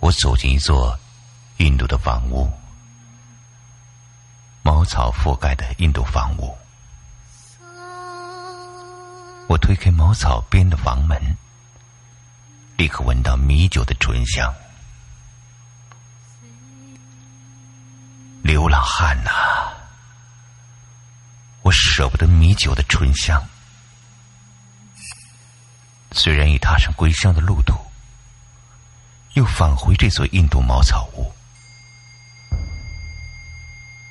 我走进一座印度的房屋，茅草覆盖的印度房屋。我推开茅草边的房门，立刻闻到米酒的醇香。流浪汉呐，我舍不得米酒的醇香。虽然已踏上归乡的路途，又返回这座印度茅草屋，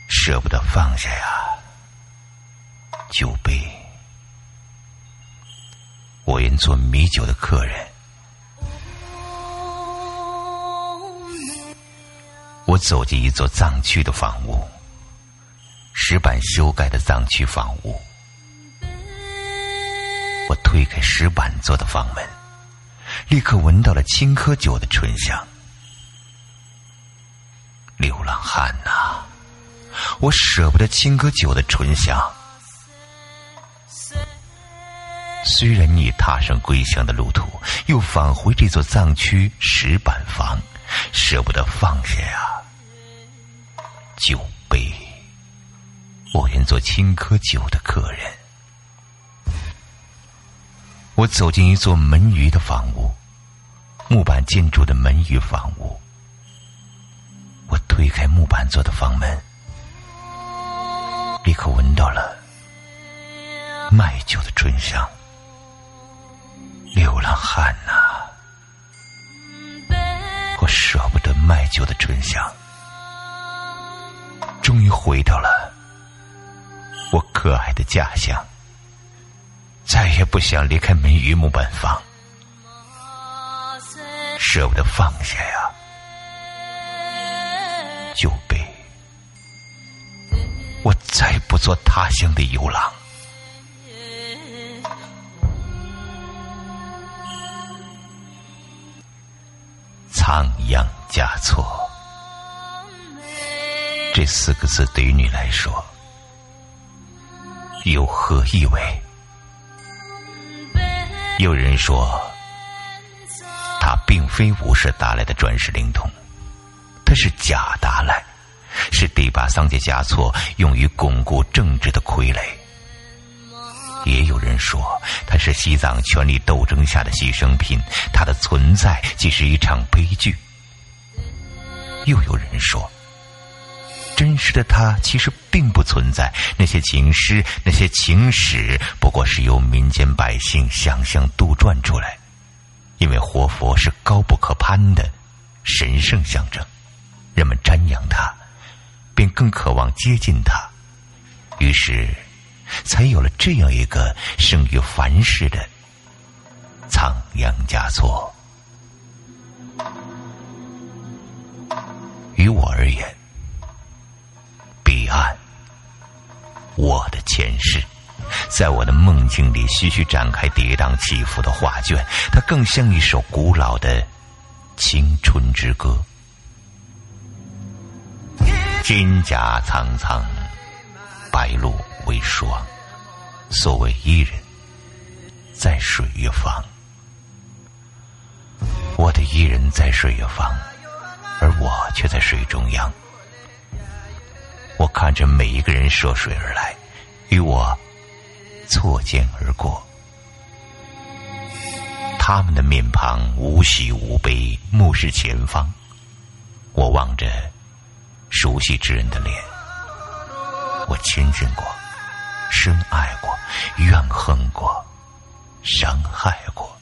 舍不得放下呀，酒杯。我愿做米酒的客人。我走进一座藏区的房屋，石板修改的藏区房屋。推开石板做的房门，立刻闻到了青稞酒的醇香。流浪汉呐，我舍不得青稞酒的醇香。虽然你踏上归乡的路途，又返回这座藏区石板房，舍不得放下呀。酒杯，我愿做青稞酒的客人。我走进一座门隅的房屋，木板建筑的门隅房屋。我推开木板做的房门，立刻闻到了麦酒的醇香。流浪汉呐，我舍不得麦酒的醇香，终于回到了我可爱的家乡，再也不想离开梅雨木板房，舍不得放下呀，酒杯，我再不做他乡的游郎。仓央嘉措，这四个字对于你来说有何意味？有人说，他并非无事达赖的转世灵通，他是假达赖，是第八桑杰嘉措用于巩固政治的傀儡。也有人说，他是西藏权力斗争下的牺牲品，他的存在即是一场悲剧。又有人说，真实的他其实并不存在，那些情诗、那些情史，不过是由民间百姓想象杜撰出来。因为活佛是高不可攀的神圣象征，人们瞻仰他，便更渴望接近他，于是。才有了这样一个生于凡世的仓央嘉措。于我而言，彼岸，我的前世，在我的梦境里徐徐展开跌宕起伏的画卷，它更像一首古老的青春之歌。金甲苍苍，白露。为霜，所谓伊人，在水月方。我的伊人在水月方，而我却在水中央。我看着每一个人涉水而来，与我错肩而过。他们的面庞无喜无悲，目视前方。我望着熟悉之人的脸，我亲近过。深爱过，怨恨过，伤害过，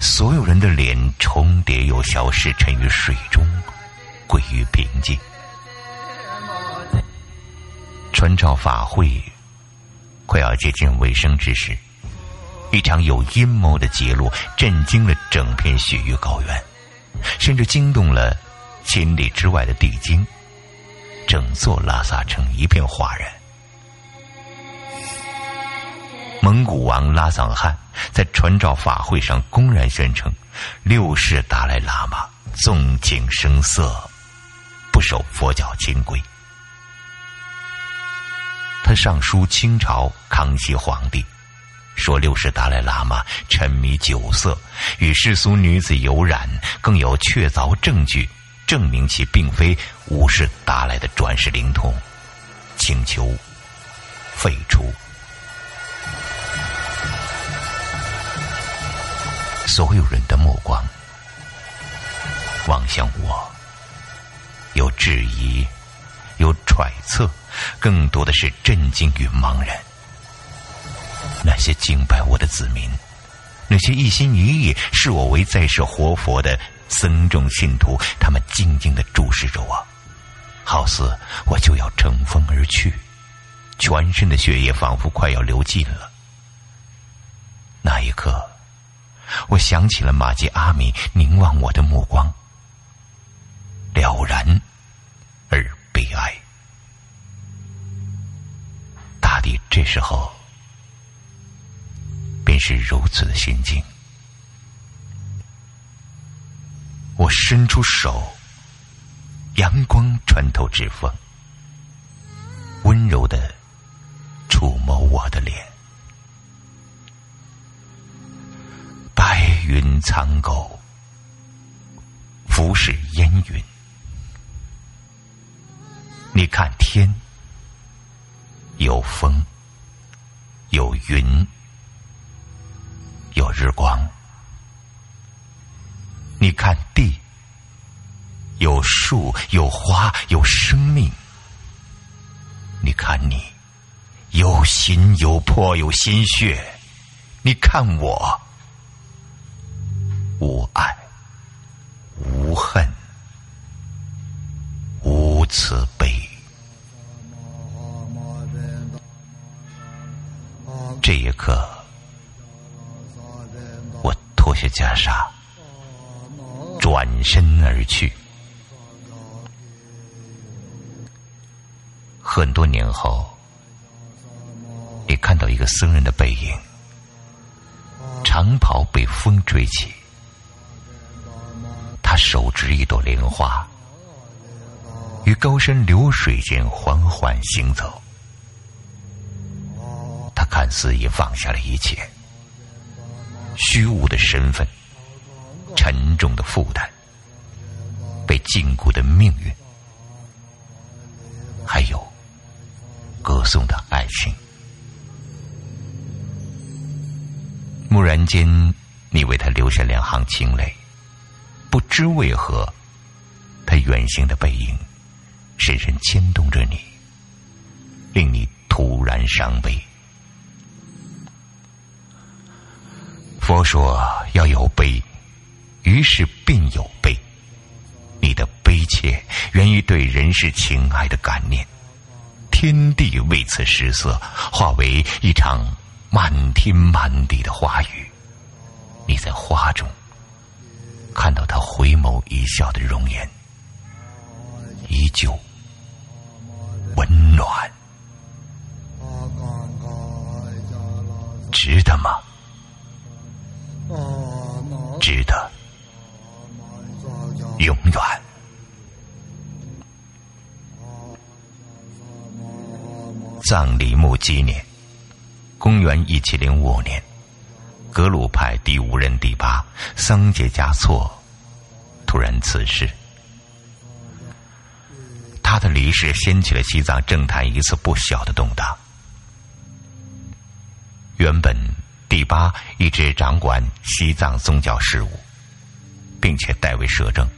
所有人的脸重叠又消失，沉于水中，归于平静。传召法会快要接近尾声之时，一场有阴谋的揭露震惊了整片雪域高原，甚至惊动了千里之外的地京，整座拉萨城一片哗然。蒙古王拉藏汗在传召法会上公然宣称，六世达赖喇嘛纵情声色，不守佛教清规。他上书清朝康熙皇帝，说六世达赖喇嘛沉迷酒色，与世俗女子有染，更有确凿证据证明其并非五世达赖的转世灵童，请求废除。所有人的目光望向我，有质疑，有揣测，更多的是震惊与茫然。那些敬拜我的子民，那些一心一意视我为在世活佛的僧众信徒，他们静静的注视着我，好似我就要乘风而去，全身的血液仿佛快要流尽了。那一刻，我想起了玛吉阿米凝望我的目光，了然哀。大抵这时候。便是如此的心境。我伸出手，阳光穿透指缝，温柔的触摸我的脸。白云苍狗，浮世烟云。你看天，有风，有云。有日光，你看地，有树，有花，有生命。你看你，有心，有魄，有心血。你看我，无爱，无恨，无慈悲。这一刻。我脱下袈裟，转身而去。很多年后，你看到一个僧人的背影，长袍被风吹起，他手执一朵莲花，于高山流水间缓缓行走。看似已放下了一切。虚无的身份，沉重的负担，被禁锢的命运，还有歌颂的爱情。蓦然间，你为他流下两行清泪，不知为何，他远行的背影，深深牵动着你，令你突然伤悲。佛说要有悲，于是便有悲。你的悲切源于对人世情爱的感念，天地为此失色，化为一场漫天漫地的花雨。你在花中看到他回眸一笑的容颜，依旧温暖，值得吗？值得，永远。葬礼墓纪念，公元一七零五年，格鲁派第五任第八桑杰嘉措突然辞世。他的离世掀起了西藏政坛一次不小的动荡。原本。第八一直掌管西藏宗教事务，并且代为摄政。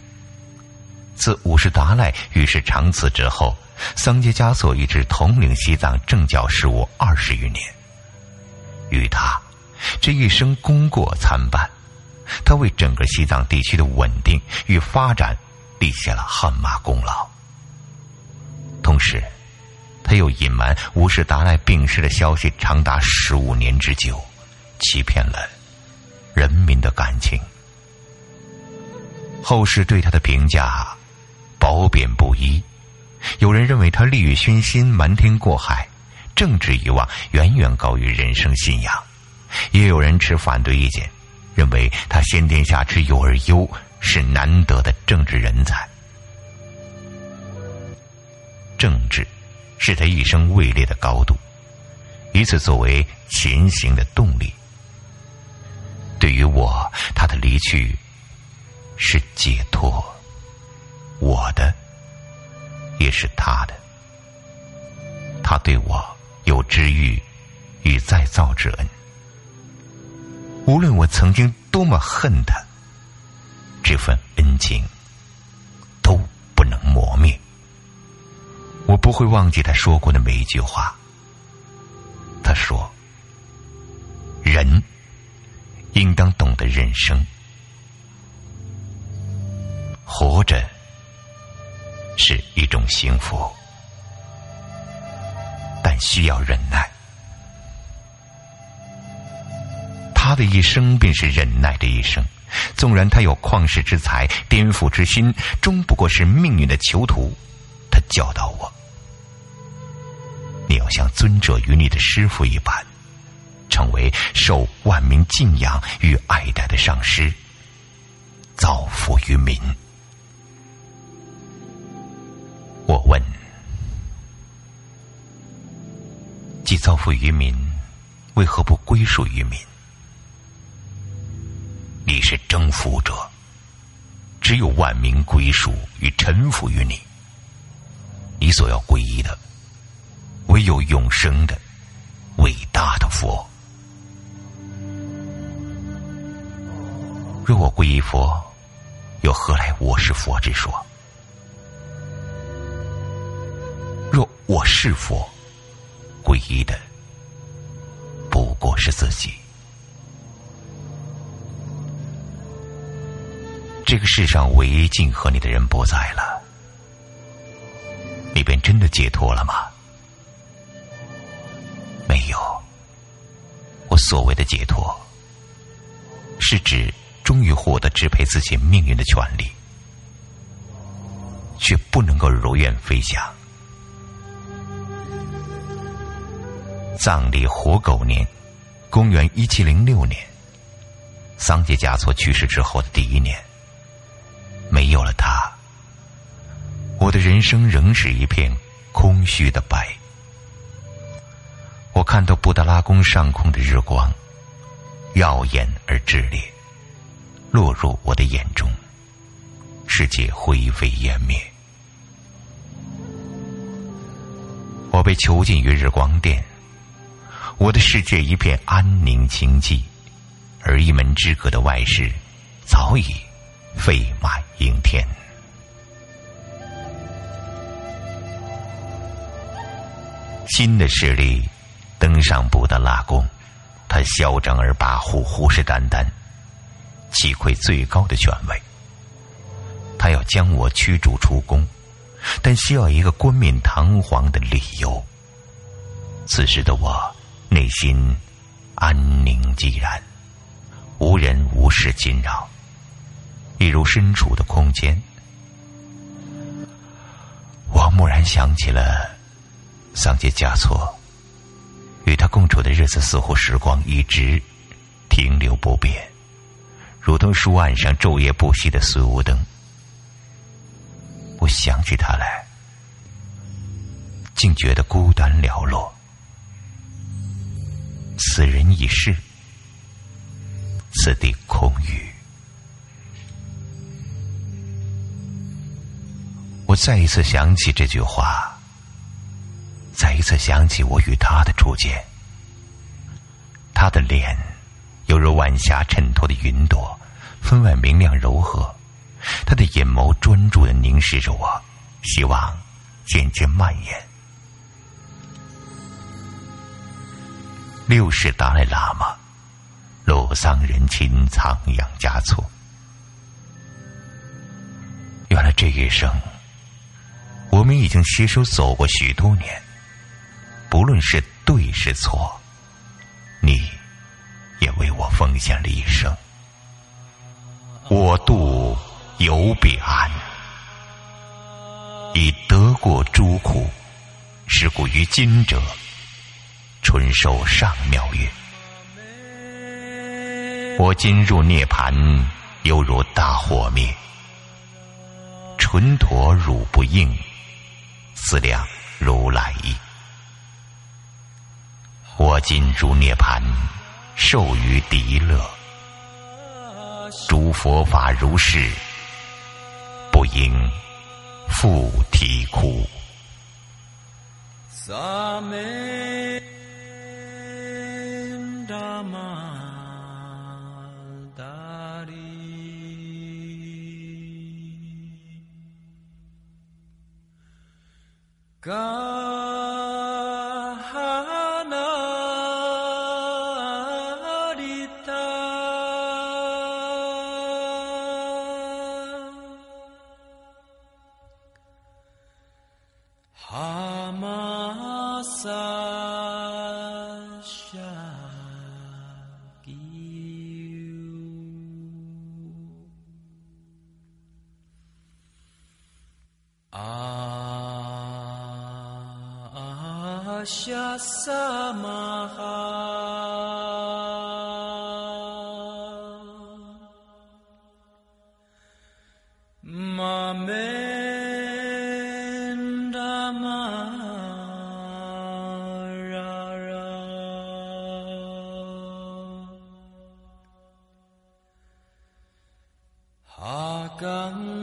自五世达赖与世长辞之后，桑杰嘉措一直统领西藏政教事务二十余年。与他这一生功过参半，他为整个西藏地区的稳定与发展立下了汗马功劳。同时，他又隐瞒五世达赖病逝的消息长达十五年之久。欺骗了人民的感情，后世对他的评价褒贬不一。有人认为他利欲熏心、瞒天过海，政治欲望远远高于人生信仰；也有人持反对意见，认为他先天下之忧而忧，是难得的政治人才。政治是他一生位列的高度。以此作为前行的动力。对于我，他的离去是解脱，我的也是他的。他对我有治愈与再造之恩。无论我曾经多么恨他，这份恩情都不能磨灭。我不会忘记他说过的每一句话。他说：“人应当懂得人生，活着是一种幸福，但需要忍耐。”他的一生便是忍耐的一生，纵然他有旷世之才、颠覆之心，终不过是命运的囚徒。他教导我：你要像尊者与你的师傅一般，成为受万民敬仰与爱戴的上师，造福于民。我问：既造福于民，为何不归属于民？你是征服者，只有万民归属与臣服于你。你所要皈依的，唯有永生的伟大的佛。若我皈依佛，又何来我是佛之说？若我是佛，皈依的不过是自己。这个世上唯一敬和你的人不在了，你便真的解脱了吗？没有。我所谓的解脱，是指终于获得支配自己命运的权利，却不能够如愿飞翔。藏历活狗年，公元一七零六年，桑杰嘉措去世之后的第一年。没有了他，我的人生仍是一片空虚的白。我看到布达拉宫上空的日光，耀眼而炽烈，落入我的眼中，世界灰飞烟灭。我被囚禁于日光殿，我的世界一片安宁清寂，而一门之隔的外事早已。飞马迎天，新的势力登上布达拉宫，他嚣张而跋扈，虎视眈眈，击溃最高的权位。他要将我驱逐出宫，但需要一个冠冕堂皇的理由。此时的我内心安宁寂然，无人无事侵扰。一如身处的空间，我蓦然想起了桑杰嘉措，与他共处的日子，似乎时光一直停留不变，如同书案上昼夜不息的死无灯。我想起他来，竟觉得孤单寥落。此人已逝，此地空余。我再一次想起这句话，再一次想起我与他的初见。他的脸犹如晚霞衬托的云朵，分外明亮柔和。他的眼眸专注的凝视着我，希望渐渐蔓延。六世达赖喇嘛，洛桑仁亲仓央嘉措。原来这一生。我们已经携手走过许多年，不论是对是错，你为我奉献了一生。我度游彼岸，以得过诸苦，是故于今者，春收上妙月。我今入涅盘，犹如大火灭，纯陀汝不应。思量如来意，我今入涅盘，受于敌乐。诸佛法如是，不应复啼哭。Pashya Samaha Mamendamara. Hakam